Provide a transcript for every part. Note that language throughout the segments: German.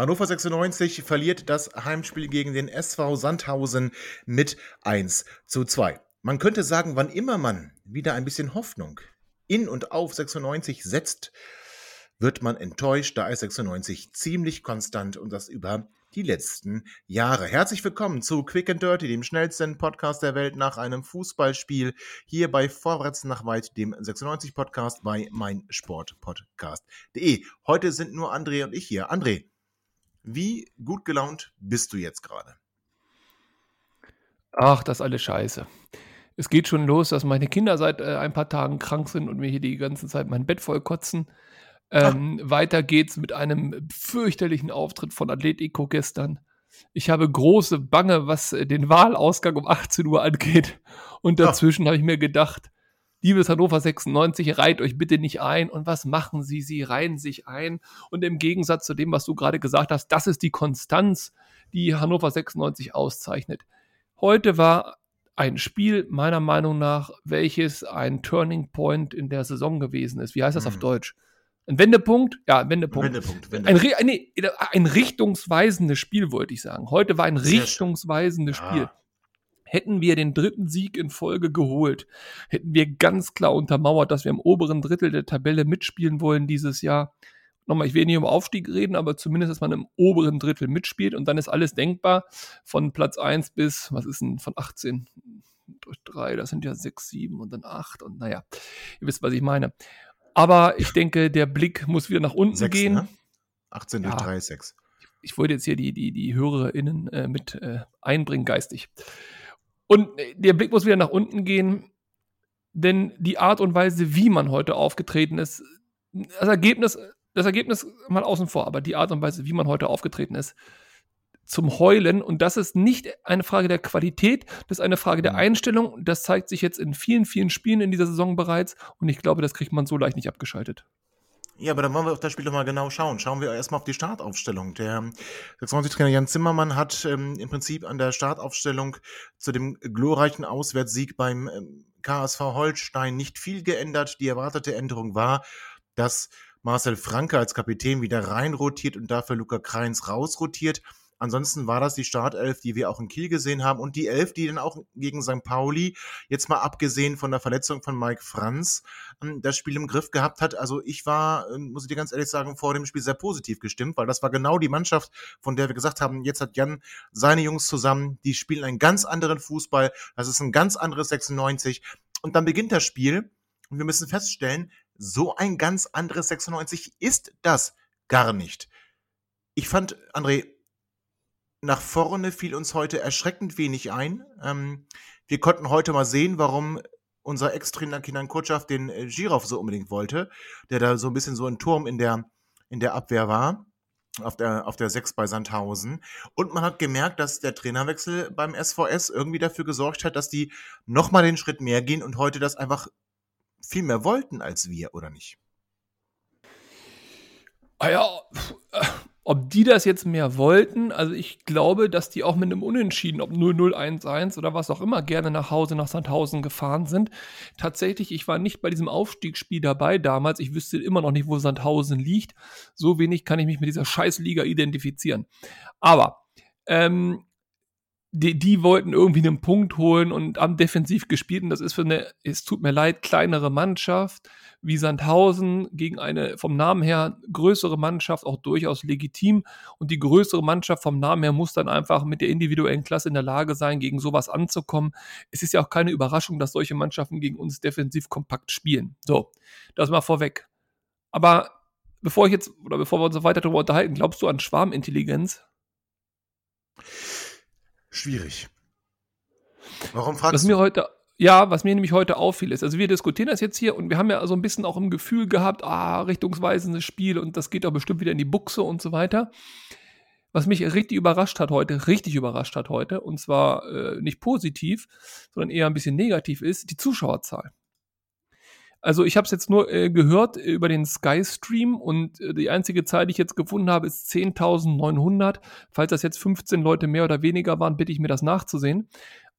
Hannover 96 verliert das Heimspiel gegen den SV Sandhausen mit 1 zu 2. Man könnte sagen, wann immer man wieder ein bisschen Hoffnung in und auf 96 setzt, wird man enttäuscht, da ist 96 ziemlich konstant und das über die letzten Jahre. Herzlich willkommen zu Quick and Dirty, dem schnellsten Podcast der Welt nach einem Fußballspiel, hier bei Vorwärts nach weit, dem 96 Podcast bei meinsportpodcast.de. Heute sind nur André und ich hier. André, wie gut gelaunt bist du jetzt gerade? Ach, das ist alles scheiße. Es geht schon los, dass meine Kinder seit äh, ein paar Tagen krank sind und mir hier die ganze Zeit mein Bett voll kotzen. Ähm, weiter geht's mit einem fürchterlichen Auftritt von Atletico gestern. Ich habe große Bange, was äh, den Wahlausgang um 18 Uhr angeht. Und dazwischen habe ich mir gedacht, liebes Hannover 96, reiht euch bitte nicht ein. Und was machen sie? Sie reihen sich ein. Und im Gegensatz zu dem, was du gerade gesagt hast, das ist die Konstanz, die Hannover 96 auszeichnet. Heute war ein Spiel, meiner Meinung nach, welches ein Turning Point in der Saison gewesen ist. Wie heißt das hm. auf Deutsch? Ein Wendepunkt? Ja, ein Wendepunkt. Wendepunkt, Wendepunkt. Ein, nee, ein, richtungsweisendes Spiel, wollte ich sagen. Heute war ein richtungsweisendes schön. Spiel. Hätten wir den dritten Sieg in Folge geholt, hätten wir ganz klar untermauert, dass wir im oberen Drittel der Tabelle mitspielen wollen dieses Jahr. Nochmal, ich will nicht um Aufstieg reden, aber zumindest, dass man im oberen Drittel mitspielt und dann ist alles denkbar. Von Platz 1 bis, was ist denn, von 18 durch 3, das sind ja 6, 7 und dann 8 und naja, ihr wisst, was ich meine. Aber ich denke, der Blick muss wieder nach unten 6, gehen. Ne? 18 durch ja. 3 ist 6. Ich wollte jetzt hier die, die, die HörerInnen äh, mit äh, einbringen, geistig. Und äh, der Blick muss wieder nach unten gehen, denn die Art und Weise, wie man heute aufgetreten ist, das Ergebnis, das Ergebnis mal außen vor, aber die Art und Weise, wie man heute aufgetreten ist, zum Heulen. Und das ist nicht eine Frage der Qualität, das ist eine Frage der mhm. Einstellung. Das zeigt sich jetzt in vielen, vielen Spielen in dieser Saison bereits. Und ich glaube, das kriegt man so leicht nicht abgeschaltet. Ja, aber dann wollen wir auf das Spiel doch mal genau schauen. Schauen wir erstmal auf die Startaufstellung. Der 96-Trainer Jan Zimmermann hat ähm, im Prinzip an der Startaufstellung zu dem glorreichen Auswärtssieg beim ähm, KSV Holstein nicht viel geändert. Die erwartete Änderung war, dass Marcel Franke als Kapitän wieder reinrotiert und dafür Luca Kreins rausrotiert. Ansonsten war das die Startelf, die wir auch in Kiel gesehen haben und die Elf, die dann auch gegen St. Pauli, jetzt mal abgesehen von der Verletzung von Mike Franz, ähm, das Spiel im Griff gehabt hat. Also ich war, ähm, muss ich dir ganz ehrlich sagen, vor dem Spiel sehr positiv gestimmt, weil das war genau die Mannschaft, von der wir gesagt haben, jetzt hat Jan seine Jungs zusammen, die spielen einen ganz anderen Fußball, das ist ein ganz anderes 96 und dann beginnt das Spiel und wir müssen feststellen, so ein ganz anderes 96 ist das gar nicht. Ich fand, André, nach vorne fiel uns heute erschreckend wenig ein. Ähm, wir konnten heute mal sehen, warum unser Ex-Trainer Kinan Kutschaf den äh, Girov so unbedingt wollte, der da so ein bisschen so ein Turm in der, in der Abwehr war, auf der, auf der 6 bei Sandhausen. Und man hat gemerkt, dass der Trainerwechsel beim SVS irgendwie dafür gesorgt hat, dass die nochmal den Schritt mehr gehen und heute das einfach viel mehr wollten als wir, oder nicht? Ah ja, ob die das jetzt mehr wollten, also ich glaube, dass die auch mit einem Unentschieden, ob 0-0-1-1 oder was auch immer, gerne nach Hause nach Sandhausen gefahren sind. Tatsächlich, ich war nicht bei diesem Aufstiegsspiel dabei damals. Ich wüsste immer noch nicht, wo Sandhausen liegt. So wenig kann ich mich mit dieser Scheißliga identifizieren. Aber ähm, die, die wollten irgendwie einen Punkt holen und haben defensiv gespielt. Und das ist für eine, es tut mir leid, kleinere Mannschaft wie Sandhausen gegen eine vom Namen her größere Mannschaft auch durchaus legitim. Und die größere Mannschaft vom Namen her muss dann einfach mit der individuellen Klasse in der Lage sein, gegen sowas anzukommen. Es ist ja auch keine Überraschung, dass solche Mannschaften gegen uns defensiv kompakt spielen. So, das mal vorweg. Aber bevor ich jetzt, oder bevor wir uns weiter darüber unterhalten, glaubst du an Schwarmintelligenz? Schwierig. Warum fragst was du? Mir heute, Ja, was mir nämlich heute auffiel ist, also wir diskutieren das jetzt hier und wir haben ja so ein bisschen auch im Gefühl gehabt, ah, richtungsweisendes Spiel und das geht doch bestimmt wieder in die Buchse und so weiter. Was mich richtig überrascht hat heute, richtig überrascht hat heute, und zwar äh, nicht positiv, sondern eher ein bisschen negativ ist, die Zuschauerzahl. Also ich habe es jetzt nur äh, gehört über den Sky Stream und äh, die einzige Zahl, die ich jetzt gefunden habe, ist 10.900. Falls das jetzt 15 Leute mehr oder weniger waren, bitte ich mir das nachzusehen.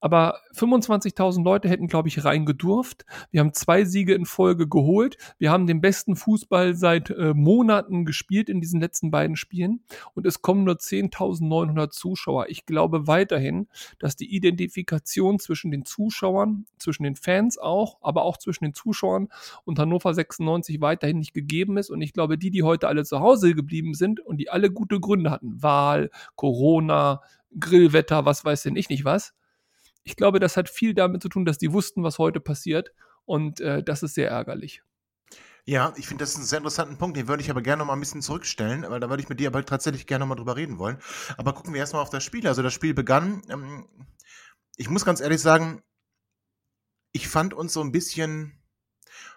Aber 25.000 Leute hätten, glaube ich, reingedurft. Wir haben zwei Siege in Folge geholt. Wir haben den besten Fußball seit äh, Monaten gespielt in diesen letzten beiden Spielen. Und es kommen nur 10.900 Zuschauer. Ich glaube weiterhin, dass die Identifikation zwischen den Zuschauern, zwischen den Fans auch, aber auch zwischen den Zuschauern und Hannover 96 weiterhin nicht gegeben ist. Und ich glaube, die, die heute alle zu Hause geblieben sind und die alle gute Gründe hatten, Wahl, Corona, Grillwetter, was weiß denn ich nicht was, ich glaube, das hat viel damit zu tun, dass die wussten, was heute passiert. Und äh, das ist sehr ärgerlich. Ja, ich finde das einen sehr interessanten Punkt. Den würde ich aber gerne noch mal ein bisschen zurückstellen, weil da würde ich mit dir aber tatsächlich gerne noch mal drüber reden wollen. Aber gucken wir erstmal auf das Spiel. Also das Spiel begann. Ähm, ich muss ganz ehrlich sagen, ich fand uns so ein bisschen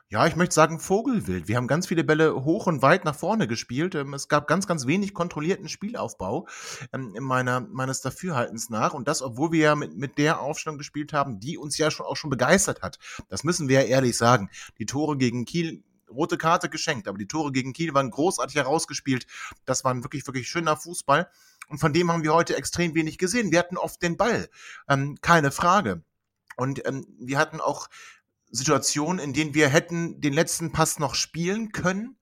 ja, ich möchte sagen Vogelwild. Wir haben ganz viele Bälle hoch und weit nach vorne gespielt. Ähm, es gab ganz, ganz wenig kontrollierten Spielaufbau ähm, in meiner, meines Dafürhaltens nach. Und das, obwohl wir ja mit, mit der Aufstellung gespielt haben, die uns ja schon, auch schon begeistert hat. Das müssen wir ja ehrlich sagen. Die Tore gegen Kiel, rote Karte geschenkt, aber die Tore gegen Kiel waren großartig herausgespielt. Das war ein wirklich, wirklich schöner Fußball. Und von dem haben wir heute extrem wenig gesehen. Wir hatten oft den Ball, ähm, keine Frage. Und ähm, wir hatten auch Situationen, in denen wir hätten den letzten Pass noch spielen können,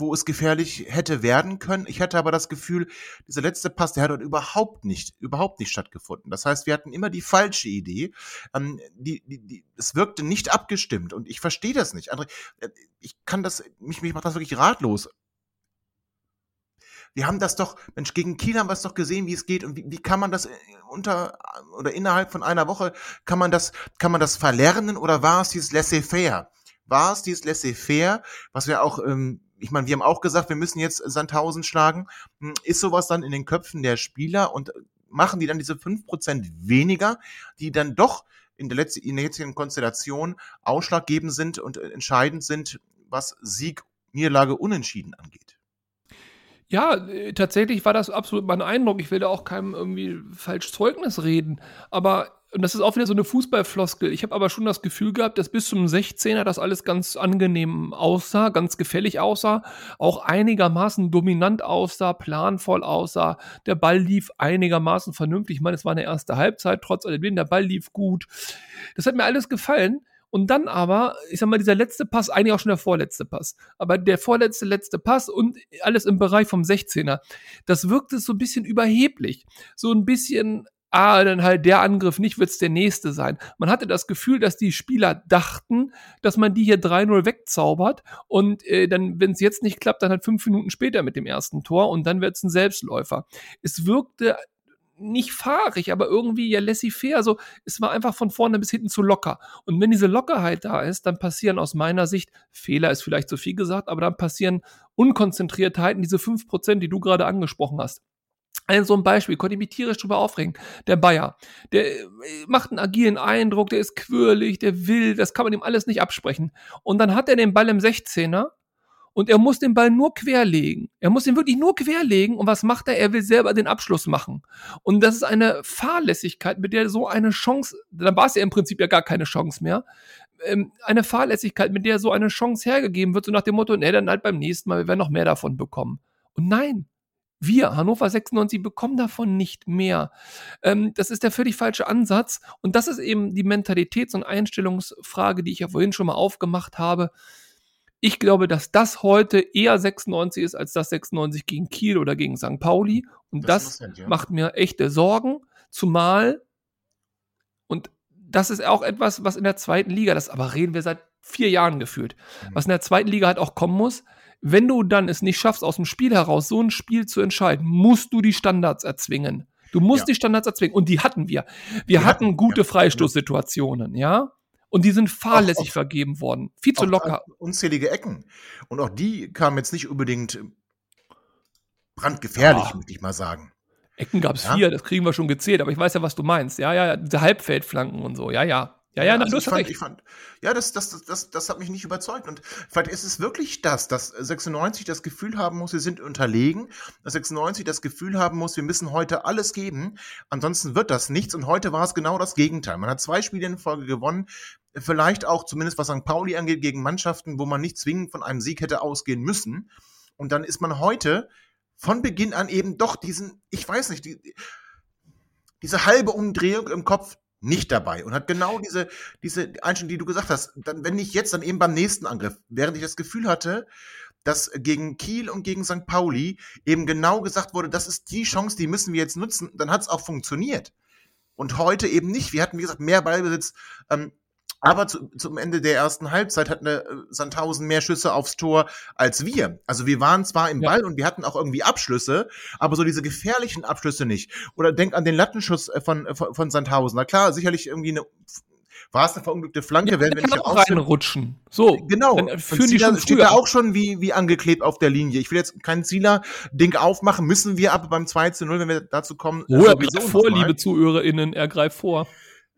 wo es gefährlich hätte werden können. Ich hatte aber das Gefühl, dieser letzte Pass, der hat dort überhaupt nicht, überhaupt nicht stattgefunden. Das heißt, wir hatten immer die falsche Idee. Ähm, die, die, die, es wirkte nicht abgestimmt und ich verstehe das nicht. André, äh, ich kann das, mich, mich macht das wirklich ratlos. Wir haben das doch, Mensch, gegen Kiel haben wir es doch gesehen, wie es geht und wie, wie kann man das äh, unter oder innerhalb von einer Woche, kann man das, kann man das verlernen oder war es dieses Laissez-faire? War es dieses Laissez-faire, was wir auch, ähm, ich meine, wir haben auch gesagt, wir müssen jetzt Sandhausen schlagen. Hm, ist sowas dann in den Köpfen der Spieler und machen die dann diese fünf Prozent weniger, die dann doch in der, letzten, in der jetzigen Konstellation ausschlaggebend sind und äh, entscheidend sind, was Sieg, Niederlage, Unentschieden angeht? Ja, äh, tatsächlich war das absolut mein Eindruck. Ich will da auch keinem irgendwie falsch Zeugnis reden. Aber, und das ist auch wieder so eine Fußballfloskel. Ich habe aber schon das Gefühl gehabt, dass bis zum 16er das alles ganz angenehm aussah, ganz gefällig aussah, auch einigermaßen dominant aussah, planvoll aussah. Der Ball lief einigermaßen vernünftig. Ich meine, es war eine erste Halbzeit, trotz alledem, der Ball lief gut. Das hat mir alles gefallen. Und dann aber, ich sag mal, dieser letzte Pass, eigentlich auch schon der vorletzte Pass, aber der vorletzte, letzte Pass und alles im Bereich vom 16er, das wirkte so ein bisschen überheblich. So ein bisschen, ah, dann halt der Angriff nicht, wird's der nächste sein. Man hatte das Gefühl, dass die Spieler dachten, dass man die hier 3-0 wegzaubert und äh, dann, wenn es jetzt nicht klappt, dann halt fünf Minuten später mit dem ersten Tor und dann wird's ein Selbstläufer. Es wirkte nicht fahrig, aber irgendwie ja laissez-faire. Also es war einfach von vorne bis hinten zu locker. Und wenn diese Lockerheit da ist, dann passieren aus meiner Sicht, Fehler ist vielleicht zu viel gesagt, aber dann passieren Unkonzentriertheiten, diese fünf Prozent, die du gerade angesprochen hast. Ein so ein Beispiel, konnte ich mich tierisch drüber aufregen. Der Bayer, der äh, macht einen agilen Eindruck, der ist quirlig, der will, das kann man ihm alles nicht absprechen. Und dann hat er den Ball im 16er und er muss den Ball nur querlegen. Er muss ihn wirklich nur querlegen und was macht er? Er will selber den Abschluss machen. Und das ist eine Fahrlässigkeit, mit der so eine Chance, dann war es ja im Prinzip ja gar keine Chance mehr, ähm, eine Fahrlässigkeit, mit der so eine Chance hergegeben wird, so nach dem Motto, nee, dann halt beim nächsten Mal, wir werden noch mehr davon bekommen. Und nein, wir, Hannover 96, bekommen davon nicht mehr. Ähm, das ist der völlig falsche Ansatz. Und das ist eben die Mentalitäts- und Einstellungsfrage, die ich ja vorhin schon mal aufgemacht habe. Ich glaube, dass das heute eher 96 ist als das 96 gegen Kiel oder gegen St. Pauli. Und das, das ja. macht mir echte Sorgen. Zumal, und das ist auch etwas, was in der zweiten Liga, das aber reden wir seit vier Jahren gefühlt, mhm. was in der zweiten Liga halt auch kommen muss. Wenn du dann es nicht schaffst, aus dem Spiel heraus so ein Spiel zu entscheiden, musst du die Standards erzwingen. Du musst ja. die Standards erzwingen. Und die hatten wir. Wir hatten, hatten, gute ja. Freistoßsituationen, ja. Und die sind fahrlässig auch, vergeben worden. Viel zu locker. Unzählige Ecken. Und auch die kamen jetzt nicht unbedingt brandgefährlich, ja. möchte ich mal sagen. Ecken gab es ja? vier, das kriegen wir schon gezählt, aber ich weiß ja, was du meinst. Ja, ja, diese Halbfeldflanken und so, ja, ja. Ja, ja, Ja, also ich fand, ich fand, ja, das, das, das, das, das hat mich nicht überzeugt. Und vielleicht ist es wirklich das, dass 96 das Gefühl haben muss, wir sind unterlegen, dass 96 das Gefühl haben muss, wir müssen heute alles geben, ansonsten wird das nichts. Und heute war es genau das Gegenteil. Man hat zwei Spiele in Folge gewonnen, vielleicht auch zumindest was St. Pauli angeht, gegen Mannschaften, wo man nicht zwingend von einem Sieg hätte ausgehen müssen. Und dann ist man heute von Beginn an eben doch diesen, ich weiß nicht, die, diese halbe Umdrehung im Kopf nicht dabei und hat genau diese, diese Einstellung, die du gesagt hast. Dann, wenn nicht jetzt, dann eben beim nächsten Angriff. Während ich das Gefühl hatte, dass gegen Kiel und gegen St. Pauli eben genau gesagt wurde, das ist die Chance, die müssen wir jetzt nutzen, dann hat es auch funktioniert. Und heute eben nicht. Wir hatten, wie gesagt, mehr Ballbesitz. Ähm, aber zu, zum Ende der ersten Halbzeit hatten äh, Sandhausen mehr Schüsse aufs Tor als wir. Also wir waren zwar im Ja. Ball und wir hatten auch irgendwie Abschlüsse, aber so diese gefährlichen Abschlüsse nicht. Oder denk an den Lattenschuss äh, von, von, von Sandhausen. Na klar, sicherlich irgendwie eine, war es eine verunglückte Flanke, werden wir nicht auch reinrutschen. So, Genau. Dann Und führen die Zieler schon steht da auch schon wie, wie angeklebt auf der Linie. Ich will jetzt kein Zieler-Ding aufmachen, müssen wir aber beim 2 zu 0, wenn wir dazu kommen. Oh, er sowieso greift vor, liebe ZuhörerInnen, er greift vor.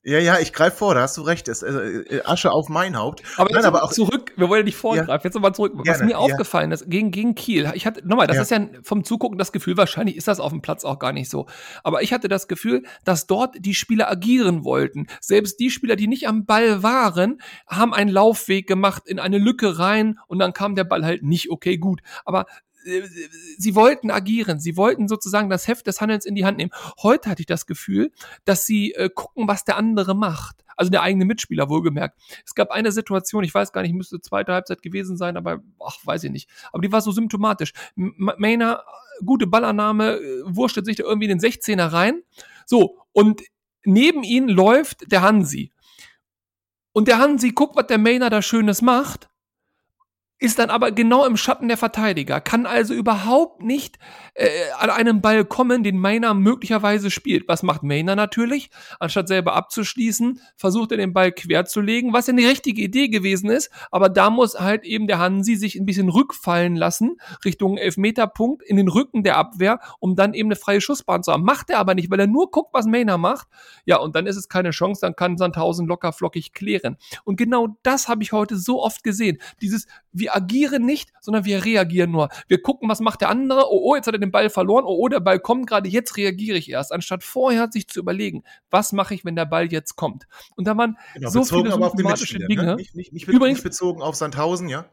Ja, ja, ich greife vor, da hast du recht. Es, äh, äh, Asche auf mein Haupt. Aber jetzt Nein, aber auch zurück, wir wollen ja nicht vorgreifen, jetzt nochmal zurück. Was Gerne, mir ja. aufgefallen ist, gegen, gegen Kiel, ich hatte, nochmal, das Ja. ist ja vom Zugucken das Gefühl, wahrscheinlich ist das auf dem Platz auch gar nicht so. Aber ich hatte das Gefühl, dass dort die Spieler agieren wollten. Selbst die Spieler, die nicht am Ball waren, haben einen Laufweg gemacht in eine Lücke rein und dann kam der Ball halt nicht, okay, gut. Aber sie wollten agieren, sie wollten sozusagen das Heft des Handelns in die Hand nehmen. Heute hatte ich das Gefühl, dass sie äh, gucken, was der andere macht. Also der eigene Mitspieler, wohlgemerkt. Es gab eine Situation, ich weiß gar nicht, müsste zweite Halbzeit gewesen sein, aber ach, weiß ich nicht. Aber die war so symptomatisch. Mainer, äh, gute Ballannahme, äh, wurschtelt sich da irgendwie in den 16er rein. So, und neben ihn läuft der Hansi. Und der Hansi guckt, was der Mainer da Schönes macht, ist dann aber genau im Schatten der Verteidiger, kann also überhaupt nicht äh, an einen Ball kommen, den Mainer möglicherweise spielt. Was macht Mainer natürlich? Anstatt selber abzuschließen, versucht er den Ball quer zu legen, was ja eine richtige Idee gewesen ist, aber da muss halt eben der Hansi sich ein bisschen rückfallen lassen, Richtung Elfmeterpunkt, in den Rücken der Abwehr, um dann eben eine freie Schussbahn zu haben. Macht er aber nicht, weil er nur guckt, was Mainer macht. Ja, und dann ist es keine Chance, dann kann Sandhausen locker flockig klären. Und genau das habe ich heute so oft gesehen. Dieses, wir agieren nicht, sondern wir reagieren nur. Wir gucken, was macht der andere. Oh, oh, jetzt hat er den Ball verloren. Oh, oh, der Ball kommt gerade. Jetzt reagiere ich erst, anstatt vorher sich zu überlegen, was mache ich, wenn der Ball jetzt kommt. Und da waren Genau, so viele symptomatische Mitspieler, Dinge. Ne? Nicht, nicht, nicht, Übrigens- nicht bezogen auf Sandhausen, ja?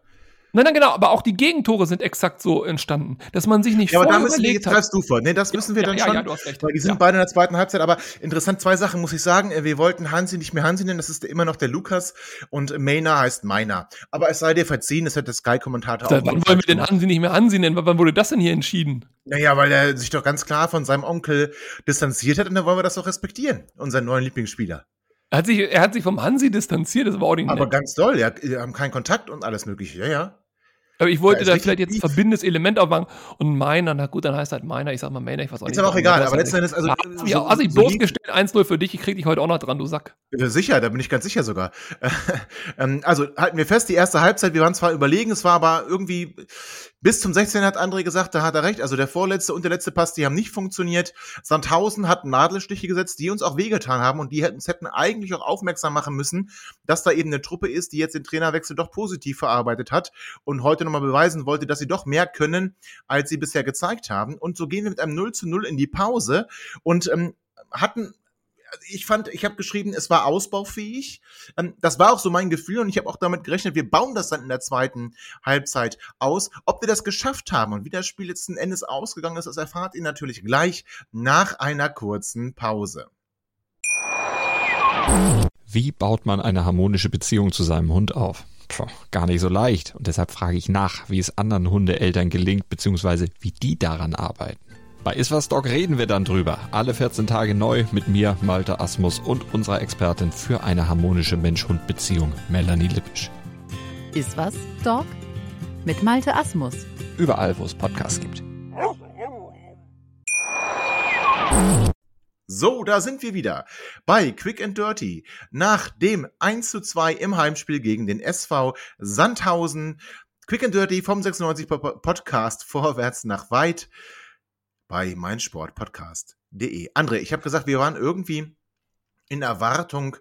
Nein, nein, genau, aber auch die Gegentore sind exakt so entstanden, dass man sich nicht Ja, aber da müssen wir, jetzt greifst du vor. Nee, das müssen wir ja, dann ja, schon. ja, du hast recht. Weil die sind beide in der zweiten Halbzeit, aber interessant, zwei Sachen muss ich sagen. Äh, Wir wollten Hansi nicht mehr Hansi nennen, das ist immer noch der Lukas und Mainer heißt Meiner. Aber es sei dir verziehen, das hat der Sky-Kommentator Seit wann wollen wir den Hansi nicht mehr Hansi nennen? Wann wurde das denn hier entschieden? Naja, weil er sich doch ganz klar von seinem Onkel distanziert hat und dann wollen wir das doch respektieren, unseren neuen Lieblingsspieler. Er hat sich, er hat sich vom Hansi distanziert, das war auch nicht Aber ganz doll, ja, wir haben keinen Kontakt und alles mögliche, ja, ja. Aber ich wollte ist da richtig vielleicht jetzt tief. verbindendes Element aufmachen. Und meiner, na gut, dann heißt halt meiner, ich sag mal meiner, ich weiß auch Ist nicht. aber auch warum, egal, aber halt letzten. Endes, also, Ja, hast mich so- auch- hast dich so bloßgestellt, 1-0 für dich, ich krieg dich heute auch noch dran, du Sack. Ja, Sicher, da bin ich ganz sicher sogar. Ähm, also halten wir fest, die erste Halbzeit, wir waren zwar überlegen, es war aber irgendwie bis zum 16. hat André gesagt, da hat er recht. Also der vorletzte und der letzte Pass, die haben nicht funktioniert. Sandhausen hat Nadelstiche gesetzt, die uns auch wehgetan haben und die hätten, uns hätten eigentlich auch aufmerksam machen müssen, dass da eben eine Truppe ist, die jetzt den Trainerwechsel doch positiv verarbeitet hat und heute nochmal beweisen wollte, dass sie doch mehr können, als sie bisher gezeigt haben. Und so gehen wir mit einem 0 zu 0 in die Pause und ähm, hatten ich fand, ich habe geschrieben, es war ausbaufähig. Ähm, Das war auch so mein Gefühl und ich habe auch damit gerechnet, wir bauen das dann in der zweiten Halbzeit aus. Ob wir das geschafft haben und wie das Spiel letzten Endes ausgegangen ist, das erfahrt ihr natürlich gleich nach einer kurzen Pause. Wie baut man eine harmonische Beziehung zu seinem Hund auf? Puh, gar nicht so leicht. Und deshalb frage ich nach, wie es anderen Hundeeltern gelingt, beziehungsweise wie die daran arbeiten. Bei Iswas Dog reden wir dann drüber. Alle 14 Tage neu mit mir, Malte Asmus und unserer Expertin für eine harmonische Mensch-Hund-Beziehung, Melanie Lippisch. Ist was, Dog? Mit Malte Asmus. Überall, wo es Podcasts gibt. So, da sind wir wieder bei Quick and Dirty. Nach dem 1 zu 2 im Heimspiel gegen den SV Sandhausen. Quick and Dirty vom 96 Po- Podcast vorwärts nach weit bei meinsportpodcast.de. André, ich habe gesagt, wir waren irgendwie in Erwartung,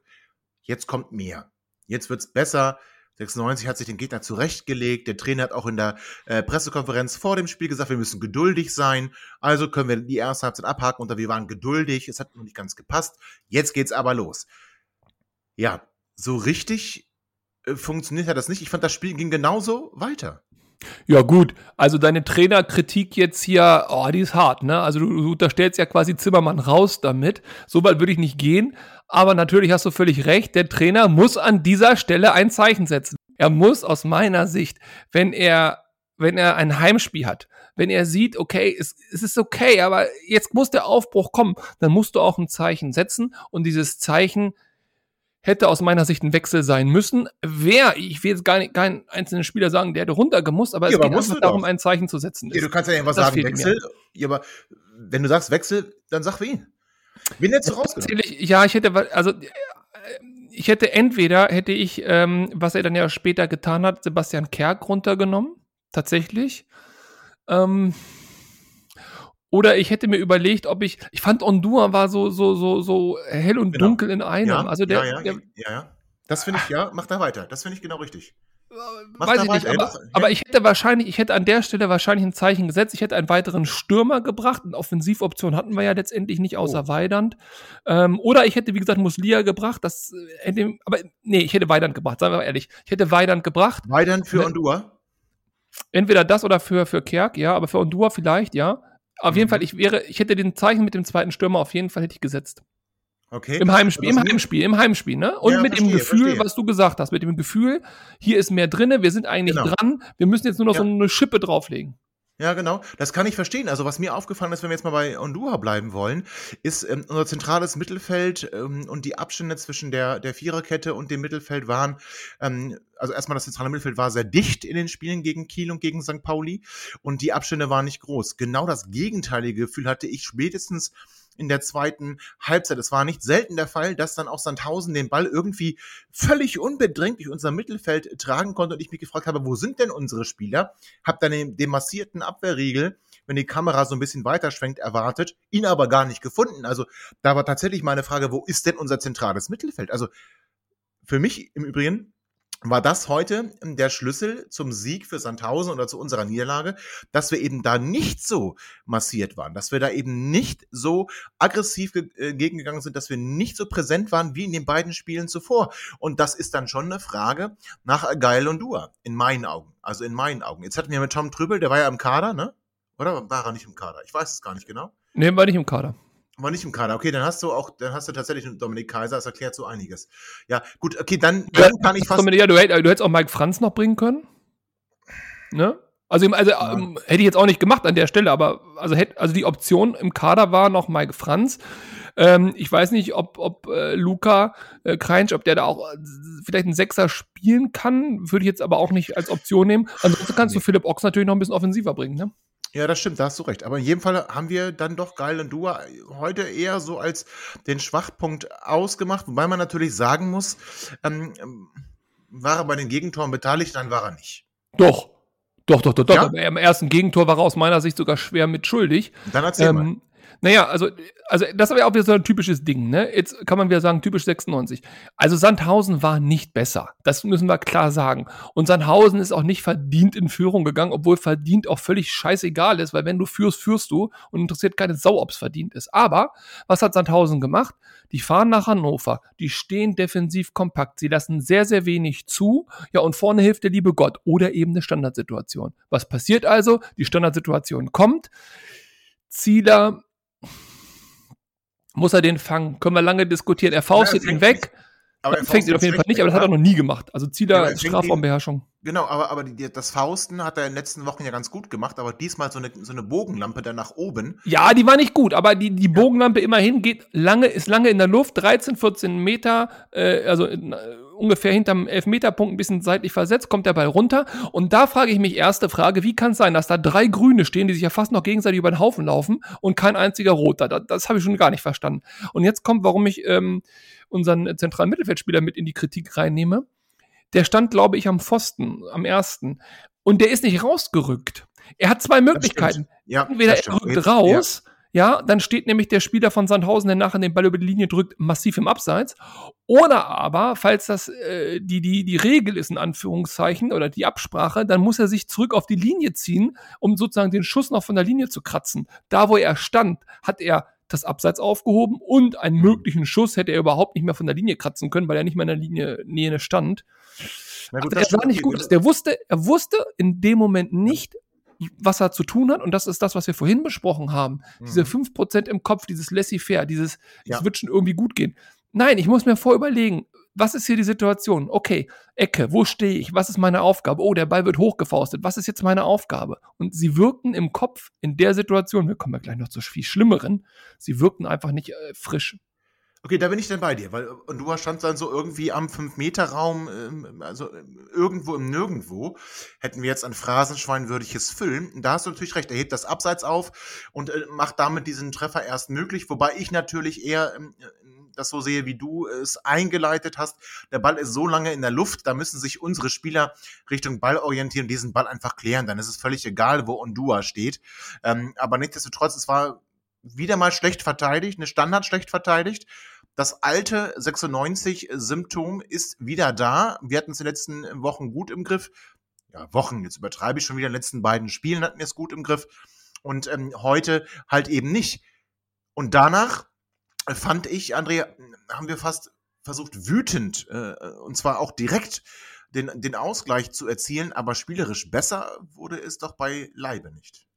jetzt kommt mehr. Jetzt wird's besser. 96 hat sich den Gegner zurechtgelegt. Der Trainer hat auch in der äh, Pressekonferenz vor dem Spiel gesagt, wir müssen geduldig sein. Also können wir die erste Halbzeit abhaken und wir waren geduldig. Es hat noch nicht ganz gepasst. Jetzt geht's aber los. Ja, so richtig äh, funktioniert hat das nicht. Ich fand, das Spiel ging genauso weiter. Ja, gut. Also deine Trainerkritik jetzt hier, oh, die ist hart, ne? Also du, du unterstellst ja quasi Zimmermann raus damit. So weit würde ich nicht gehen. Aber natürlich hast du völlig recht. Der Trainer muss an dieser Stelle ein Zeichen setzen. Er muss aus meiner Sicht, wenn er, wenn er ein Heimspiel hat, wenn er sieht, okay, es, es ist okay, aber jetzt muss der Aufbruch kommen, dann musst du auch ein Zeichen setzen und dieses Zeichen hätte aus meiner Sicht ein Wechsel sein müssen. Wer, ich will jetzt gar nicht, keinen einzelnen Spieler sagen, der hätte runtergemusst, aber Ja, es aber geht einfach darum, ein Zeichen zu setzen. Ja, du kannst ja irgendwas Das sagen, fehlt mir. Wechsel. Ja, aber wenn du sagst Wechsel, dann sag wen. Wen hättest du rausgenommen? Ja, ich hätte, also äh, ich hätte entweder, hätte ich, ähm, was er dann ja später getan hat, Sebastian Kerk runtergenommen, tatsächlich. Ähm, oder ich hätte mir überlegt, ob ich, ich fand Ondua war so, so, so, so hell und Genau. dunkel in einem. Ja, also der, ja, ja, der ja, ja. Das finde ich, ja, mach da weiter. Das finde ich genau richtig. Mach weiß da ich nicht, weiter, ey, aber, aber ich hätte wahrscheinlich, ich hätte an der Stelle wahrscheinlich ein Zeichen gesetzt. Ich hätte einen weiteren Stürmer gebracht. Eine Offensivoption hatten wir ja letztendlich nicht außer Oh. Weidand. Ähm, oder ich hätte, wie gesagt, Muslia gebracht. Das äh, hätte, aber nee, ich hätte Weidand gebracht, sagen wir mal ehrlich. Ich hätte Weidand gebracht. Weidern für Ne- Ondua. Entweder das oder für, für Kerk, ja, aber für Ondua vielleicht, ja. Auf jeden Mhm. Fall, ich wäre, ich hätte den Zeichen mit dem zweiten Stürmer auf jeden Fall hätte ich gesetzt. Okay. Im Heimspiel, im Heimspiel, im Heimspiel, ne? Und Ja, mit dem verstehe, Gefühl, verstehe. was du gesagt hast, mit dem Gefühl, hier ist mehr drinne, wir sind eigentlich Genau. dran, wir müssen jetzt nur noch so Ja. eine Schippe drauflegen. Ja, genau. Das kann ich verstehen. Also was mir aufgefallen ist, wenn wir jetzt mal bei Ondua bleiben wollen, ist ähm, unser zentrales Mittelfeld ähm, und die Abstände zwischen der, der Viererkette und dem Mittelfeld waren, ähm, also erstmal das zentrale Mittelfeld war sehr dicht in den Spielen gegen Kiel und gegen St. Pauli und die Abstände waren nicht groß. Genau das gegenteilige Gefühl hatte ich spätestens in der zweiten Halbzeit. Es war nicht selten der Fall, dass dann auch Sandhausen den Ball irgendwie völlig unbedrängt durch unser Mittelfeld tragen konnte und ich mich gefragt habe, wo sind denn unsere Spieler? Hab dann den, den massierten Abwehrriegel, wenn die Kamera so ein bisschen weiterschwenkt, erwartet, ihn aber gar nicht gefunden. Also da war tatsächlich meine Frage, wo ist denn unser zentrales Mittelfeld? Also für mich im Übrigen war das heute der Schlüssel zum Sieg für Sandhausen oder zu unserer Niederlage, dass wir eben da nicht so massiert waren, dass wir da eben nicht so aggressiv äh, gegengegangen sind, dass wir nicht so präsent waren wie in den beiden Spielen zuvor. Und das ist dann schon eine Frage nach Geil und Dua, in meinen Augen. Also in meinen Augen. Jetzt hatten wir mit Tom Trübel, der war ja im Kader, ne? Oder war er nicht im Kader? Ich weiß es gar nicht genau. Nee, war nicht im Kader. War nicht im Kader. Okay, dann hast du auch, dann hast du tatsächlich einen Dominik Kaiser, das erklärt so einiges. Ja, gut, okay, dann, dann kann ich fast. Ja, du, hätt- du hättest auch Mike Franz noch bringen können. Ne? Also, also Ja. ähm, hätte ich jetzt auch nicht gemacht an der Stelle, aber also, hätt, also die Option im Kader war noch Mike Franz. Ähm, ich weiß nicht, ob, ob äh, Luca äh, Kreinsch, ob der da auch äh, vielleicht einen Sechser spielen kann, würde ich jetzt aber auch nicht als Option nehmen. Ansonsten kannst du Philipp Ochs natürlich noch ein bisschen offensiver bringen, ne? Ja, das stimmt, da hast du recht. Aber in jedem Fall haben wir dann doch Geil und Dua heute eher so als den Schwachpunkt ausgemacht, wobei man natürlich sagen muss, ähm, ähm, war er bei den Gegentoren beteiligt, dann war er nicht. Doch. Doch, doch, doch, doch. Ja? Aber Im ersten Gegentor war er aus meiner Sicht sogar schwer mitschuldig. Dann erzähl mal. Naja, also, also das ist aber auch wieder so ein typisches Ding, ne? Jetzt kann man wieder sagen, typisch 96. Also Sandhausen war nicht besser. Das müssen wir klar sagen. Und Sandhausen ist auch nicht verdient in Führung gegangen, obwohl verdient auch völlig scheißegal ist, weil wenn du führst, führst du und interessiert keine Sau, ob es verdient ist. Aber was hat Sandhausen gemacht? Die fahren nach Hannover, die stehen defensiv kompakt, sie lassen sehr, sehr wenig zu, ja, und vorne hilft der liebe Gott oder eben eine Standardsituation. Was passiert also? Die Standardsituation kommt, Zieler muss er den fangen? Können wir lange diskutieren. Er faustet Ja, ihn weg. Aber Er fängt ihn auf jeden Fall nicht, aber das hat er noch nie gemacht. Also Ja, aber er fängt Strafraumbeherrschung. Genau, aber, aber die, das Fausten hat er in den letzten Wochen ja ganz gut gemacht, aber diesmal so eine, so eine Bogenlampe da nach oben. Ja, die war nicht gut, aber die, die Bogenlampe immerhin geht lange, ist lange in der Luft, 13, 14 Meter, äh, also in, ungefähr hinterm Elfmeterpunkt ein bisschen seitlich versetzt, kommt der Ball runter. Und da frage ich mich, erste Frage, wie kann es sein, dass da drei Grüne stehen, die sich ja fast noch gegenseitig über den Haufen laufen und kein einziger Roter? Das, das habe ich schon gar nicht verstanden. Und jetzt kommt, warum ich ähm, unseren zentralen Mittelfeldspieler mit in die Kritik reinnehme. Der stand, glaube ich, am Pfosten, am ersten. Und der ist nicht rausgerückt. Er hat zwei Möglichkeiten. Ja, Entweder er rückt raus, Ja, dann steht nämlich der Spieler von Sandhausen, der nachher den Ball über die Linie drückt, massiv im Abseits. Oder aber, falls das äh, die, die, die Regel ist, in Anführungszeichen, oder die Absprache, dann muss er sich zurück auf die Linie ziehen, um sozusagen den Schuss noch von der Linie zu kratzen. Da, wo er stand, hat er das Abseits aufgehoben und einen möglichen Schuss hätte er überhaupt nicht mehr von der Linie kratzen können, weil er nicht mehr in der Linie Nähe stand. Gut, Also das er sah nicht gut. Der wusste, er wusste in dem Moment nicht, was er zu tun hat. Und das ist das, was wir vorhin besprochen haben. Diese Mhm. 5% im Kopf, dieses laissez-faire, dieses, es Ja. wird schon irgendwie gut gehen. Nein, ich muss mir vorüberlegen, was ist hier die Situation? Okay, Ecke, wo stehe ich? Was ist meine Aufgabe? Oh, der Ball wird hochgefaustet. Was ist jetzt meine Aufgabe? Und sie wirkten im Kopf in der Situation, wir kommen ja gleich noch zu viel Schlimmeren, sie wirkten einfach nicht äh, frisch. Okay, da bin ich dann bei dir, weil und du standst dann so irgendwie am 5-Meter-Raum, ähm, also ähm, irgendwo im Nirgendwo, hätten wir jetzt ein phrasenschweinwürdiges Füllen. Da hast du natürlich recht, er hebt das Abseits auf und äh, macht damit diesen Treffer erst möglich, wobei ich natürlich eher ähm, äh, das so sehe, wie du es eingeleitet hast. Der Ball ist so lange in der Luft, da müssen sich unsere Spieler Richtung Ball orientieren, diesen Ball einfach klären. Dann ist es völlig egal, wo Ondua steht. Ähm, aber nichtsdestotrotz, es war wieder mal schlecht verteidigt, eine Standard schlecht verteidigt. Das alte 96-Symptom ist wieder da. Wir hatten es in den letzten Wochen gut im Griff. Ja, Wochen, jetzt übertreibe ich schon wieder. In den letzten beiden Spielen hatten wir es gut im Griff. Und ähm, heute halt eben nicht. Und danach fand ich, Andrea, haben wir fast versucht, wütend, äh, und zwar auch direkt, den, den Ausgleich zu erzielen, aber spielerisch besser wurde es doch bei Leibe nicht.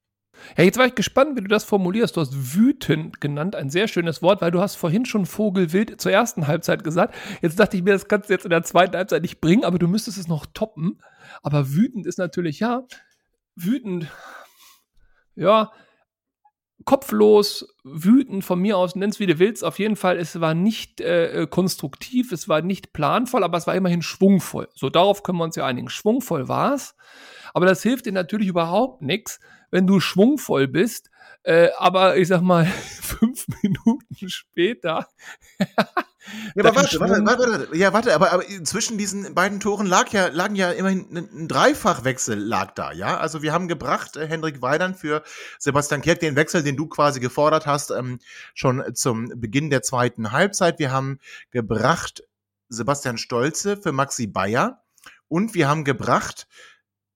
Ja, jetzt war ich gespannt, wie du das formulierst. Du hast wütend genannt, ein sehr schönes Wort, weil du hast vorhin schon Vogelwild zur ersten Halbzeit gesagt. Jetzt dachte ich mir, das kannst du jetzt in der zweiten Halbzeit nicht bringen, aber du müsstest es noch toppen. Aber wütend ist natürlich, ja, wütend, ja, kopflos, wütend von mir aus, nenn's wie du willst. Auf jeden Fall, es war nicht äh, konstruktiv, es war nicht planvoll, aber es war immerhin schwungvoll. So, darauf können wir uns ja einigen. Schwungvoll war es. Aber das hilft dir natürlich überhaupt nichts, wenn du schwungvoll bist, äh, aber ich sag mal, fünf Minuten später. Ja, aber warte, warte, warte, warte, ja, warte, aber, aber zwischen diesen beiden Toren lag ja, lagen ja immerhin ein, ein Dreifachwechsel lag da, ja. Also wir haben gebracht äh, Hendrik Weidern für Sebastian Kirk, den Wechsel, den du quasi gefordert hast, ähm, schon zum Beginn der zweiten Halbzeit. Wir haben gebracht Sebastian Stolze für Maxi Bayer und wir haben gebracht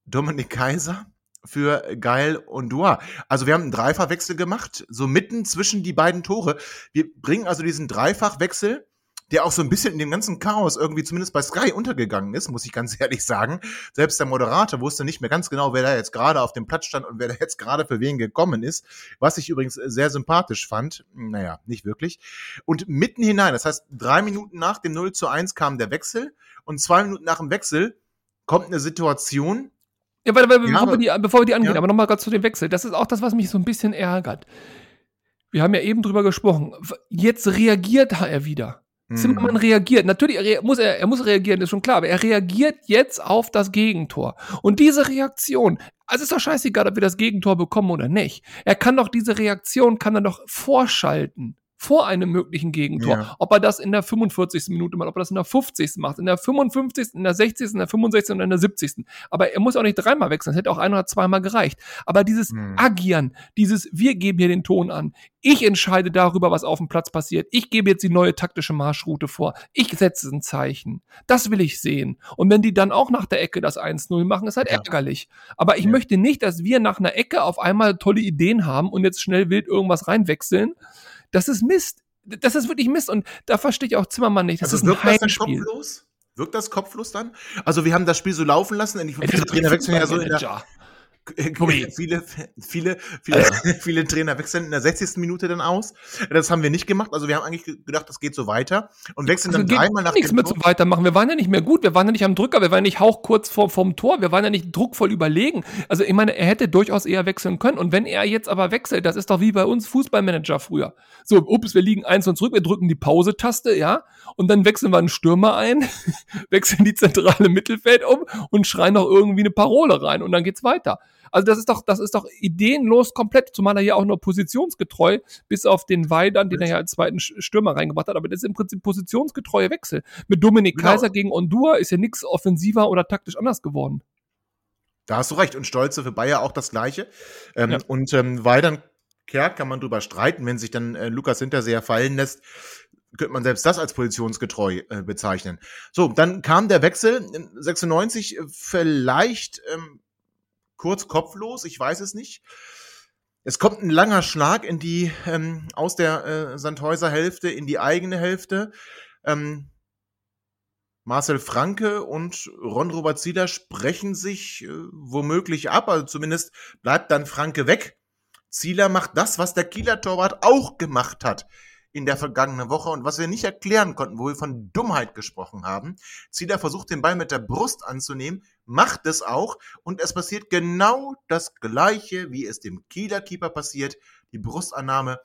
Dominik Kaiser für Geil und Dua. Also wir haben einen Dreifachwechsel gemacht, so mitten zwischen die beiden Tore. Wir bringen also diesen Dreifachwechsel, der auch so ein bisschen in dem ganzen Chaos irgendwie zumindest bei Sky untergegangen ist, muss ich ganz ehrlich sagen. Selbst der Moderator wusste nicht mehr ganz genau, wer da jetzt gerade auf dem Platz stand und wer da jetzt gerade für wen gekommen ist. Was ich übrigens sehr sympathisch fand. Naja, nicht wirklich. Und mitten hinein, das heißt, drei Minuten nach dem 0 zu 1 kam der Wechsel und zwei Minuten nach dem Wechsel kommt eine Situation, Ja, warte, warte, Ja, bevor, wir aber- die, bevor wir die angehen, Ja. aber nochmal gerade zu dem Wechsel. Das ist auch das, was mich so ein bisschen ärgert. Wir haben ja eben drüber gesprochen. Jetzt reagiert er wieder. Mhm. Zimmermann reagiert. Natürlich er muss er, er muss reagieren, ist schon klar, aber er reagiert jetzt auf das Gegentor. Und diese Reaktion, also ist doch scheißegal, ob wir das Gegentor bekommen oder nicht. Er kann doch diese Reaktion, kann er doch vorschalten. Vor einem möglichen Gegentor. Ja. Ob er das in der 45. Minute macht, ob er das in der 50. macht, in der 55., in der 60., in der 65. und in der 70. Aber er muss auch nicht dreimal wechseln, es hätte auch ein oder zweimal gereicht. Aber dieses Hm. Agieren, dieses Wir geben hier den Ton an, ich entscheide darüber, was auf dem Platz passiert, ich gebe jetzt die neue taktische Marschroute vor, ich setze ein Zeichen. Das will ich sehen. Und wenn die dann auch nach der Ecke das 1-0 machen, ist halt Ja. ärgerlich. Aber ich Ja. möchte nicht, dass wir nach einer Ecke auf einmal tolle Ideen haben und jetzt schnell wild irgendwas reinwechseln. Das ist Mist. Das ist wirklich Mist. Und da verstehe ich auch Zimmermann nicht. Das also ist ein wirkt das dann Heimspiel. kopflos? Wirkt das kopflos dann? Also wir haben das Spiel so laufen lassen, denn die Trainer wechseln ja so in der Manager. viele, viele, viele, viele Trainer wechseln in der 60. Minute dann aus. Das haben wir nicht gemacht. Also wir haben eigentlich ge- gedacht, das geht so weiter und wechseln Also dann dreimal nach nichts mehr zum Weitermachen. Wir waren ja nicht mehr gut, wir waren ja nicht am Drücker, wir waren nicht hauchkurz vor, vom Tor, wir waren ja nicht druckvoll überlegen. Also ich meine, er hätte durchaus eher wechseln können. Und wenn er jetzt aber wechselt, das ist doch wie bei uns Fußballmanager früher. So, ups, wir liegen eins und zurück, wir drücken die Pause-Taste, ja, und dann wechseln wir einen Stürmer ein, wechseln die zentrale Mittelfeld um und schreien noch irgendwie eine Parole rein und dann geht's weiter. Also das ist doch, das ist doch ideenlos komplett, zumal er ja auch nur positionsgetreu, bis auf den Weidern, den er ja als zweiten Stürmer reingebracht hat, aber das ist im Prinzip positionsgetreue Wechsel. Mit Dominik Genau. Kaiser gegen Ondua ist ja nichts offensiver oder taktisch anders geworden. Da hast du recht. Und Stolze für Bayer auch das Gleiche. Ähm, Ja. Und ähm, Weidern Kerk kann man drüber streiten, wenn sich dann äh, Lukas Hinterseher fallen lässt, könnte man selbst das als positionsgetreu äh, bezeichnen. So, dann kam der Wechsel 96 äh, vielleicht ähm, kurz kopflos, ich weiß es nicht. Es kommt ein langer Schlag in die ähm, aus der äh, Sandhäuser Hälfte in die eigene Hälfte. Ähm, Marcel Franke und Ron-Robert Zieler sprechen sich äh, womöglich ab, also zumindest bleibt dann Franke weg. Zieler macht das, was der Kieler Torwart auch gemacht hat in der vergangenen Woche und was wir nicht erklären konnten, wo wir von Dummheit gesprochen haben. Zieler versucht den Ball mit der Brust anzunehmen, macht es auch und es passiert genau das gleiche, wie es dem Kieler Keeper passiert. Die Brustannahme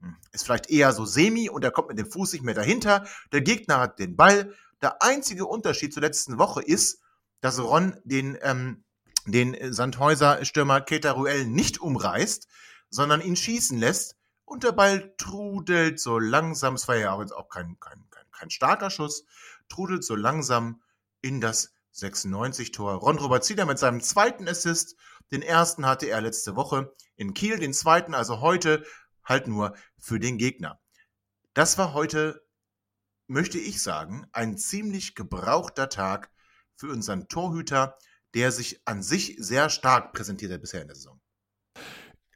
hm, ist vielleicht eher so semi und er kommt mit dem Fuß nicht mehr dahinter. Der Gegner hat den Ball, der einzige Unterschied zur letzten Woche ist, dass Ron den, ähm, den Sandhäuser-Stürmer Keita Ruel nicht umreißt, sondern ihn schießen lässt und der Ball trudelt so langsam, es war ja auch jetzt auch kein, kein, kein, kein starker Schuss, trudelt so langsam in das 96-Tor. Ron Robert Zieler mit seinem zweiten Assist. Den ersten hatte er letzte Woche in Kiel, den zweiten also heute halt nur für den Gegner. Das war heute möchte ich sagen, ein ziemlich gebrauchter Tag für unseren Torhüter, der sich an sich sehr stark präsentiert hat bisher in der Saison.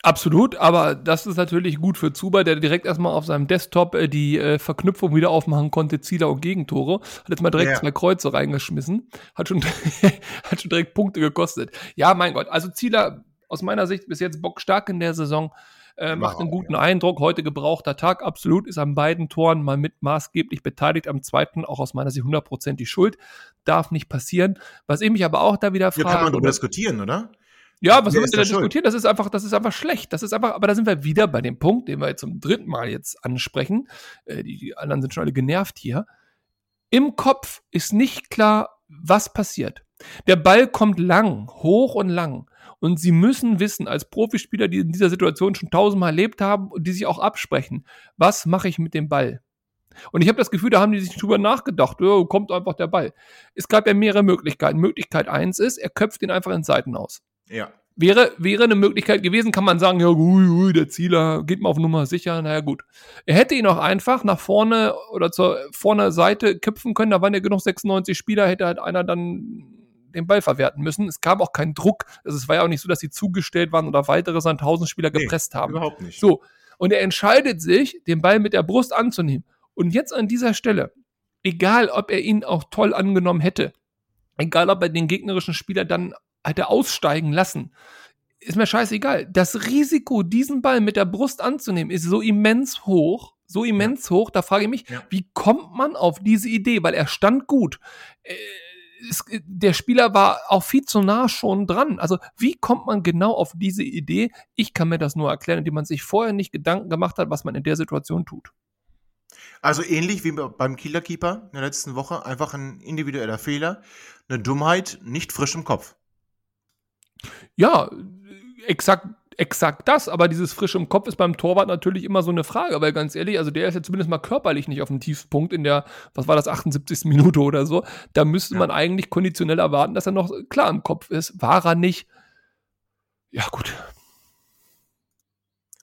Absolut, aber das ist natürlich gut für Zuba, der direkt erstmal auf seinem Desktop äh, die äh, Verknüpfung wieder aufmachen konnte, Zieler und Gegentore. Hat jetzt mal direkt ja. zwei Kreuze reingeschmissen. Hat schon, hat schon direkt Punkte gekostet. Ja, mein Gott, also Zieler aus meiner Sicht bis jetzt bockstark in der Saison. Äh, macht einen guten ja. Eindruck. Heute gebrauchter Tag, absolut. Ist an beiden Toren mal mit maßgeblich beteiligt. Am zweiten auch aus meiner Sicht hundertprozentig schuld. Darf nicht passieren. Was ich mich aber auch da wieder frage. Ja, kann man darüber diskutieren, oder? Ja, was wollen wir da diskutieren? Das ist einfach, das ist einfach schlecht. Das ist einfach, aber da sind wir wieder bei dem Punkt, den wir jetzt zum dritten Mal jetzt ansprechen. Äh, die, die anderen sind schon alle genervt hier. Im Kopf ist nicht klar, was passiert. Der Ball kommt lang, hoch und lang. Und sie müssen wissen, als Profispieler, die in dieser Situation schon tausendmal erlebt haben und die sich auch absprechen, was mache ich mit dem Ball? Und ich habe das Gefühl, da haben die sich drüber nachgedacht, oh, kommt einfach der Ball. Es gab ja mehrere Möglichkeiten. Möglichkeit eins ist, er köpft ihn einfach in Seiten aus. Ja. Wäre, wäre eine Möglichkeit gewesen, kann man sagen, ja, ui, ui, der Zieler geht mal auf Nummer sicher, naja, gut. Er hätte ihn auch einfach nach vorne oder zur vorne Seite köpfen können, da waren ja genug 96 Spieler, hätte halt einer dann den Ball verwerten müssen. Es kam auch kein Druck. Also es war ja auch nicht so, dass sie zugestellt waren oder weitere Sandhausen-Spieler nee, gepresst haben. Überhaupt nicht. So. Und er entscheidet sich, den Ball mit der Brust anzunehmen. Und jetzt an dieser Stelle, egal ob er ihn auch toll angenommen hätte, egal ob er den gegnerischen Spieler dann hätte aussteigen lassen, ist mir scheißegal. Das Risiko, diesen Ball mit der Brust anzunehmen, ist so immens hoch, so immens ja. hoch, da frage ich mich, ja. wie kommt man auf diese Idee? Weil er stand gut. Äh, es, der Spieler war auch viel zu nah schon dran. Also wie kommt man genau auf diese Idee? Ich kann mir das nur erklären, indem man sich vorher nicht Gedanken gemacht hat, was man in der Situation tut. Also ähnlich wie beim Killer Keeper in der letzten Woche, einfach ein individueller Fehler, eine Dummheit, nicht frisch im Kopf. Ja, exakt exakt das, aber dieses frische im Kopf ist beim Torwart natürlich immer so eine Frage, weil ganz ehrlich, also der ist ja zumindest mal körperlich nicht auf dem Tiefpunkt in der, was war das, 78. Minute oder so. Da müsste ja. man eigentlich konditionell erwarten, dass er noch klar im Kopf ist. War er nicht. Ja, gut.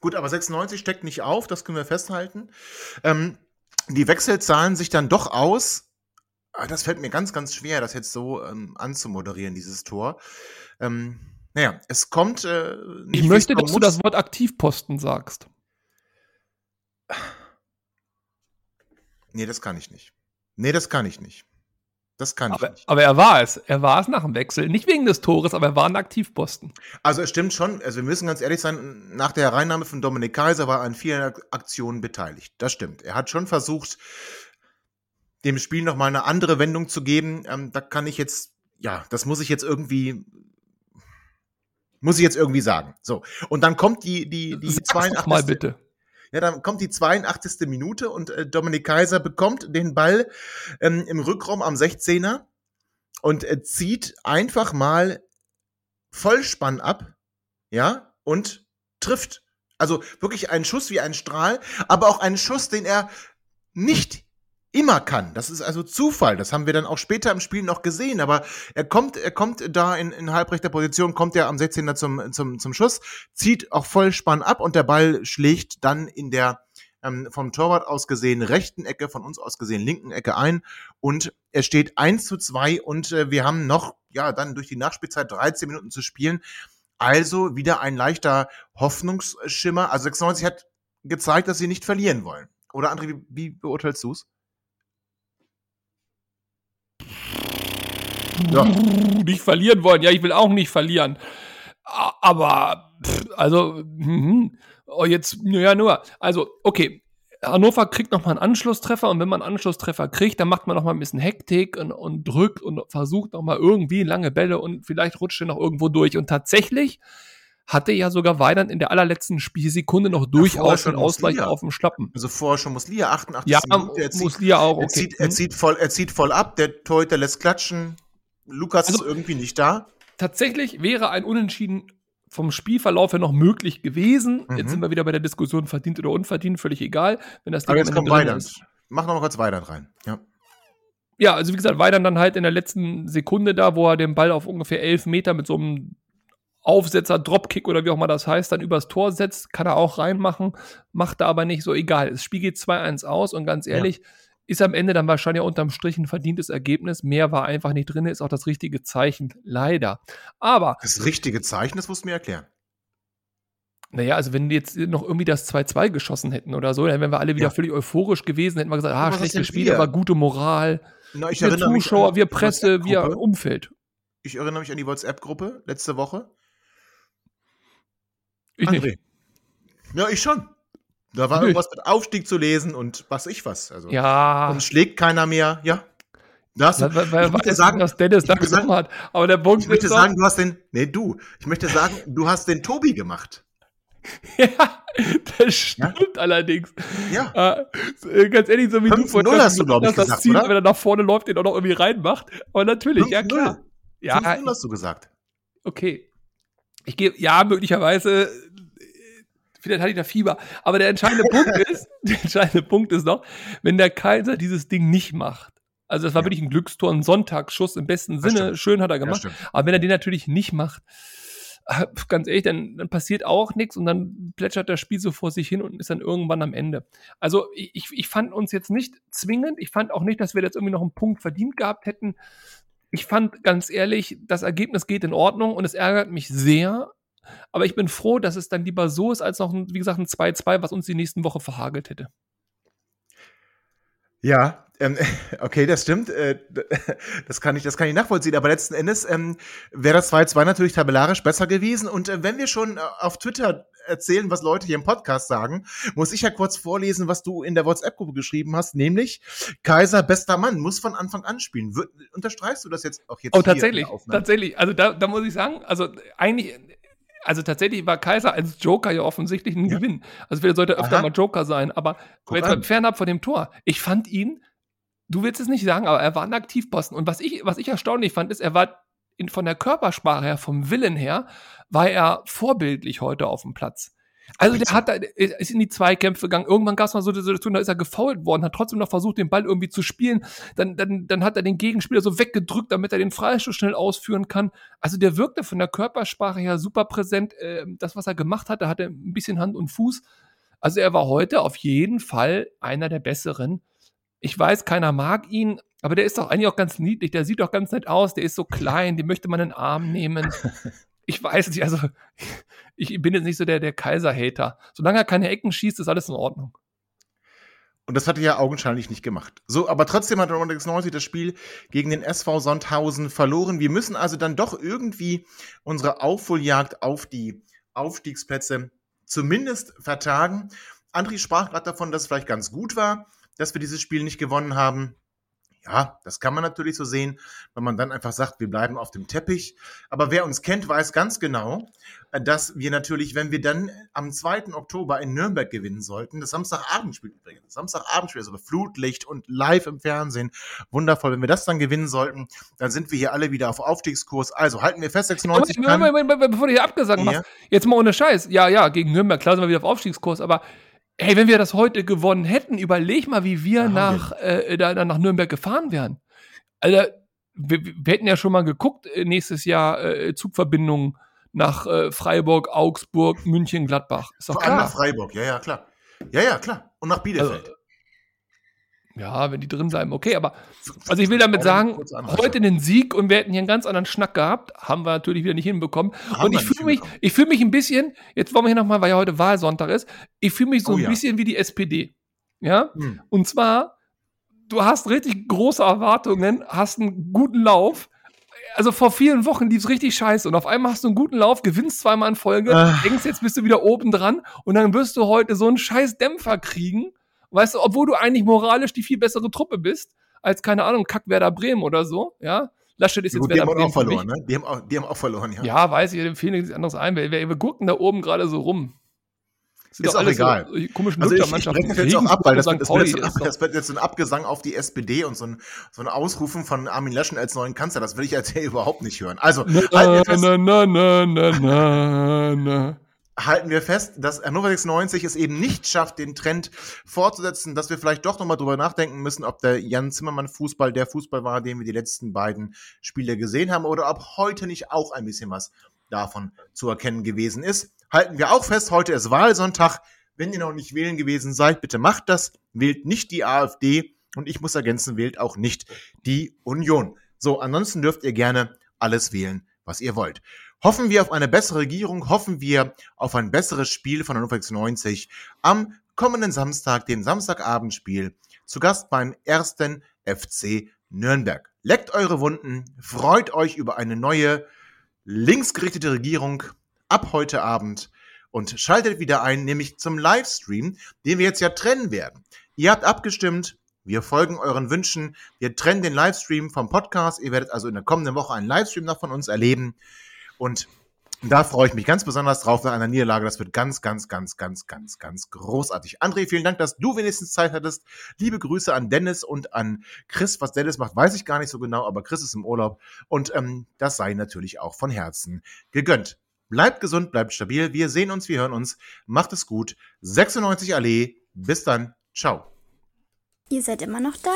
Gut, aber 96 steckt nicht auf, das können wir festhalten. Ähm, die Wechsel zahlen sich dann doch aus. Ah, das fällt mir ganz, ganz schwer, das jetzt so ähm, anzumoderieren, dieses Tor. Ähm, naja, es kommt. Äh, ich möchte, dass du das Wort Aktivposten sagst. Nee, das kann ich nicht. Nee, das kann ich nicht. Das kann aber, ich nicht. Aber er war es. Er war es nach dem Wechsel. Nicht wegen des Tores, aber er war ein Aktivposten. Also es stimmt schon. Also wir müssen ganz ehrlich sein, nach der Hereinnahme von Dominik Kaiser war er an vielen Aktionen beteiligt. Das stimmt. Er hat schon versucht, dem Spiel nochmal eine andere Wendung zu geben. Ähm, da kann ich jetzt, ja, das muss ich jetzt irgendwie muss ich jetzt irgendwie sagen. So. Und dann kommt die, die, die Sag's 82. mal bitte. Ja, dann kommt die 82. Minute und äh, Dominik Kaiser bekommt den Ball ähm, im Rückraum am 16er und äh, zieht einfach mal Vollspann ab, ja, und trifft. Also wirklich ein Schuss wie ein Strahl, aber auch ein Schuss, den er nicht immer kann. Das ist also Zufall. Das haben wir dann auch später im Spiel noch gesehen. Aber er kommt, er kommt da in, in halbrechter Position, kommt er am 16er zum, zum, zum Schuss, zieht auch voll Spann ab und der Ball schlägt dann in der ähm, vom Torwart aus gesehen rechten Ecke, von uns aus gesehen linken Ecke ein und er steht 1 zu 2 und äh, wir haben noch, ja, dann durch die Nachspielzeit 13 Minuten zu spielen. Also wieder ein leichter Hoffnungsschimmer. Also 96 hat gezeigt, dass sie nicht verlieren wollen. Oder André, wie, wie beurteilst du es? Ja. Nicht verlieren wollen. Ja, ich will auch nicht verlieren. Aber, also, mhm. oh, jetzt, ja, nur. Also, okay. Hannover kriegt nochmal einen Anschlusstreffer und wenn man einen Anschlusstreffer kriegt, dann macht man nochmal ein bisschen Hektik und, und drückt und versucht nochmal irgendwie lange Bälle und vielleicht rutscht er noch irgendwo durch. Und tatsächlich hatte ja sogar Weidand in der allerletzten Spielsekunde noch durchaus einen Ausgleich auf dem Schlappen. Also vorher schon Muslia, 88 ja, Minute. Er zieht, Muslia auch, okay. Er zieht, er, zieht voll, er zieht voll ab, der Torhüter lässt klatschen, Lukas also, ist irgendwie nicht da. Tatsächlich wäre ein Unentschieden vom Spielverlauf her noch möglich gewesen. Mhm. Jetzt sind wir wieder bei der Diskussion verdient oder unverdient, völlig egal. Wenn das Aber jetzt kommt Weidand. Mach noch mal kurz Weidand rein. Ja. Ja, also wie gesagt, Weidand dann halt in der letzten Sekunde da, wo er den Ball auf ungefähr elf Meter mit so einem Aufsetzer, Dropkick oder wie auch immer das heißt, dann übers Tor setzt, kann er auch reinmachen, macht er aber nicht so egal. Das Spiel geht 2-1 aus und ganz ehrlich, ja. Ist am Ende dann wahrscheinlich unterm Strich ein verdientes Ergebnis. Mehr war einfach nicht drin, ist auch das richtige Zeichen, leider. Aber. Das richtige Zeichen, das musst du mir erklären. Naja, also wenn die jetzt noch irgendwie das 2-2 geschossen hätten oder so, dann wären wir alle wieder ja. völlig euphorisch gewesen, hätten wir gesagt, ah, schlechtes Spiel, aber gute Moral. Na, ich wir Zuschauer, wir Presse, wir Umfeld. Ich erinnere mich an die WhatsApp-Gruppe letzte Woche. Ich André. nicht. Ja, ich schon. Da war irgendwas mit Aufstieg zu lesen und was ich was. Also, ja. Und schlägt keiner mehr, ja. Das, weil, weil, ich möchte sagen, dass Dennis da gesagt hat. Aber der Punkt ich möchte sagen, du hast den, nee, du. Ich möchte sagen, du hast den Tobi gemacht. ja, das stimmt ja? allerdings. Ja. Äh, ganz ehrlich, so wie du vorhin hast du, glaube ich, das Ziel, oder? wenn er nach vorne läuft, den auch noch irgendwie reinmacht. Aber natürlich, ja klar. Ja, 5 hast du gesagt. Okay. Ich gehe, ja, möglicherweise, vielleicht hatte ich da Fieber. Aber der entscheidende Punkt ist, der entscheidende Punkt ist noch, wenn der Kaiser dieses Ding nicht macht. Also das war ja. wirklich ein Glückstor, ein Sonntagsschuss im besten Sinne. Schön hat er gemacht. Ja, aber wenn er den natürlich nicht macht, äh, ganz ehrlich, dann, dann passiert auch nichts und dann plätschert das Spiel so vor sich hin und ist dann irgendwann am Ende. Also ich, ich fand uns jetzt nicht zwingend. Ich fand auch nicht, dass wir jetzt irgendwie noch einen Punkt verdient gehabt hätten ich fand ganz ehrlich, das Ergebnis geht in Ordnung und es ärgert mich sehr. Aber ich bin froh, dass es dann lieber so ist, als noch, ein, wie gesagt, ein 2-2, was uns die nächsten Woche verhagelt hätte. Ja, ähm, okay, das stimmt. Äh, das, kann ich, das kann ich nachvollziehen. Aber letzten Endes ähm, wäre das 2-2 natürlich tabellarisch besser gewesen. Und äh, wenn wir schon äh, auf Twitter erzählen, was Leute hier im Podcast sagen, muss ich ja kurz vorlesen, was du in der WhatsApp-Gruppe geschrieben hast, nämlich Kaiser bester Mann muss von Anfang an spielen. Unterstreichst du das jetzt auch jetzt? Oh, tatsächlich, tatsächlich. Also da, da muss ich sagen, also eigentlich also tatsächlich war Kaiser als Joker ja offensichtlich ein ja. Gewinn. Also vielleicht sollte er öfter Aha. mal Joker sein, aber Guck jetzt mal fernab von dem Tor. Ich fand ihn, du willst es nicht sagen, aber er war ein Aktivposten. Und was ich, was ich erstaunlich fand, ist, er war in, von der Körpersprache her, vom Willen her, war er vorbildlich heute auf dem Platz. Also der hat da, ist in die Zweikämpfe gegangen. Irgendwann gab es mal so eine Situation, da ist er gefault worden, hat trotzdem noch versucht, den Ball irgendwie zu spielen. Dann, dann, dann hat er den Gegenspieler so weggedrückt, damit er den Freistoß schnell ausführen kann. Also der wirkte von der Körpersprache her super präsent. Äh, das, was er gemacht hat, da hat er ein bisschen Hand und Fuß. Also er war heute auf jeden Fall einer der besseren. Ich weiß, keiner mag ihn, aber der ist doch eigentlich auch ganz niedlich. Der sieht doch ganz nett aus. Der ist so klein, den möchte man in den Arm nehmen. ich weiß nicht, also ich bin jetzt nicht so der, der Kaiser-Hater. Solange er keine Ecken schießt, ist alles in Ordnung. Und das hat er ja augenscheinlich nicht gemacht. So, aber trotzdem hat Romantics 90 das Spiel gegen den SV Sonthausen verloren. Wir müssen also dann doch irgendwie unsere Aufholjagd auf die Aufstiegsplätze zumindest vertagen. André sprach gerade davon, dass es vielleicht ganz gut war, dass wir dieses Spiel nicht gewonnen haben. Ja, das kann man natürlich so sehen, wenn man dann einfach sagt, wir bleiben auf dem Teppich. Aber wer uns kennt, weiß ganz genau, äh, dass wir natürlich, wenn wir dann am 2. Oktober in Nürnberg gewinnen sollten, das Samstagabendspiel übrigens, Samstagabendspiel, also Flutlicht und live im Fernsehen, wundervoll. Wenn wir das dann gewinnen sollten, dann sind wir hier alle wieder auf Aufstiegskurs. Also halten wir fest, 96 Moment, Moment, Moment, bevor du hier abgesagt ja. machst, jetzt mal ohne Scheiß. Ja, ja, gegen Nürnberg, klar sind wir wieder auf Aufstiegskurs, aber Hey, wenn wir das heute gewonnen hätten, überleg mal, wie wir Ja, nach, äh, da, nach Nürnberg gefahren wären. Alter, wir, wir hätten ja schon mal geguckt, äh, nächstes Jahr äh, Zugverbindungen nach äh, Freiburg, Augsburg, München, Gladbach. Ist doch Vor allem nach klar. Freiburg, ja, ja, klar. Ja, ja, klar. Und nach Bielefeld. Also, ja, wenn die drin bleiben, okay, aber also ich will damit sagen, heute den Sieg und wir hätten hier einen ganz anderen Schnack gehabt, haben wir natürlich wieder nicht hinbekommen. Haben und ich fühle mich, ich fühle mich ein bisschen, jetzt wollen wir hier nochmal, weil ja heute Wahlsonntag ist, ich fühle mich so Oh ein ja. bisschen wie die SPD. Ja? Hm. Und zwar, du hast richtig große Erwartungen, hast einen guten Lauf. Also vor vielen Wochen lief es richtig scheiße und auf einmal hast du einen guten Lauf, gewinnst zweimal in Folge, Ah. denkst, jetzt bist du wieder oben dran und dann wirst du heute so einen scheiß Dämpfer kriegen, weißt du, obwohl du eigentlich moralisch die viel bessere Truppe bist, als, keine Ahnung, Kack Werder Bremen oder so, ja. Laschet ist Ja, jetzt die Werder haben Bremen auch für mich. verloren, ne? Die haben auch, die haben auch verloren, ja. Ja, weiß ich, dem fehlt nichts anderes ein. Wir, wir, wir gucken da oben gerade so rum. Sind Ist auch egal. So, so komische Also ich, ich breche das jetzt auch ab, weil das, das, wird jetzt, doch- das wird jetzt ein Abgesang auf die SPD und so ein, so ein Ausrufen von Armin Laschet als neuen Kanzler. Das will ich jetzt hier überhaupt nicht hören. Also, Na, fest, na, na, na, na, na, na. Halten wir fest, dass Hannover 96 es eben nicht schafft, den Trend fortzusetzen, dass wir vielleicht doch nochmal drüber nachdenken müssen, ob der Jan Zimmermann Fußball der Fußball war, den wir die letzten beiden Spiele gesehen haben, oder ob heute nicht auch ein bisschen was davon zu erkennen gewesen ist. Halten wir auch fest, heute ist Wahlsonntag. Wenn ihr noch nicht wählen gewesen seid, bitte macht das. Wählt nicht die AfD und ich muss ergänzen, wählt auch nicht die Union. So, ansonsten dürft ihr gerne alles wählen, was ihr wollt. Hoffen wir auf eine bessere Regierung, hoffen wir auf ein besseres Spiel von Hannover 96 am kommenden Samstag, dem Samstagabendspiel, zu Gast beim ersten FC Nürnberg. Leckt eure Wunden, freut euch über eine neue linksgerichtete Regierung ab heute Abend und schaltet wieder ein, nämlich zum Livestream, den wir jetzt ja trennen werden. Ihr habt abgestimmt, wir folgen euren Wünschen, wir trennen den Livestream vom Podcast. Ihr werdet also in der kommenden Woche einen Livestream noch von uns erleben. Und da freue ich mich ganz besonders drauf nach einer Niederlage. Das wird ganz, ganz, ganz, ganz, ganz, ganz großartig. André, vielen Dank, dass du wenigstens Zeit hattest. Liebe Grüße an Dennis und an Chris. Was Dennis macht, weiß ich gar nicht so genau, aber Chris ist im Urlaub. Und ähm, das sei natürlich auch von Herzen gegönnt. Bleibt gesund, bleibt stabil. Wir sehen uns, wir hören uns. Macht es gut. 96 Allee. Bis dann. Ciao. Ihr seid immer noch da?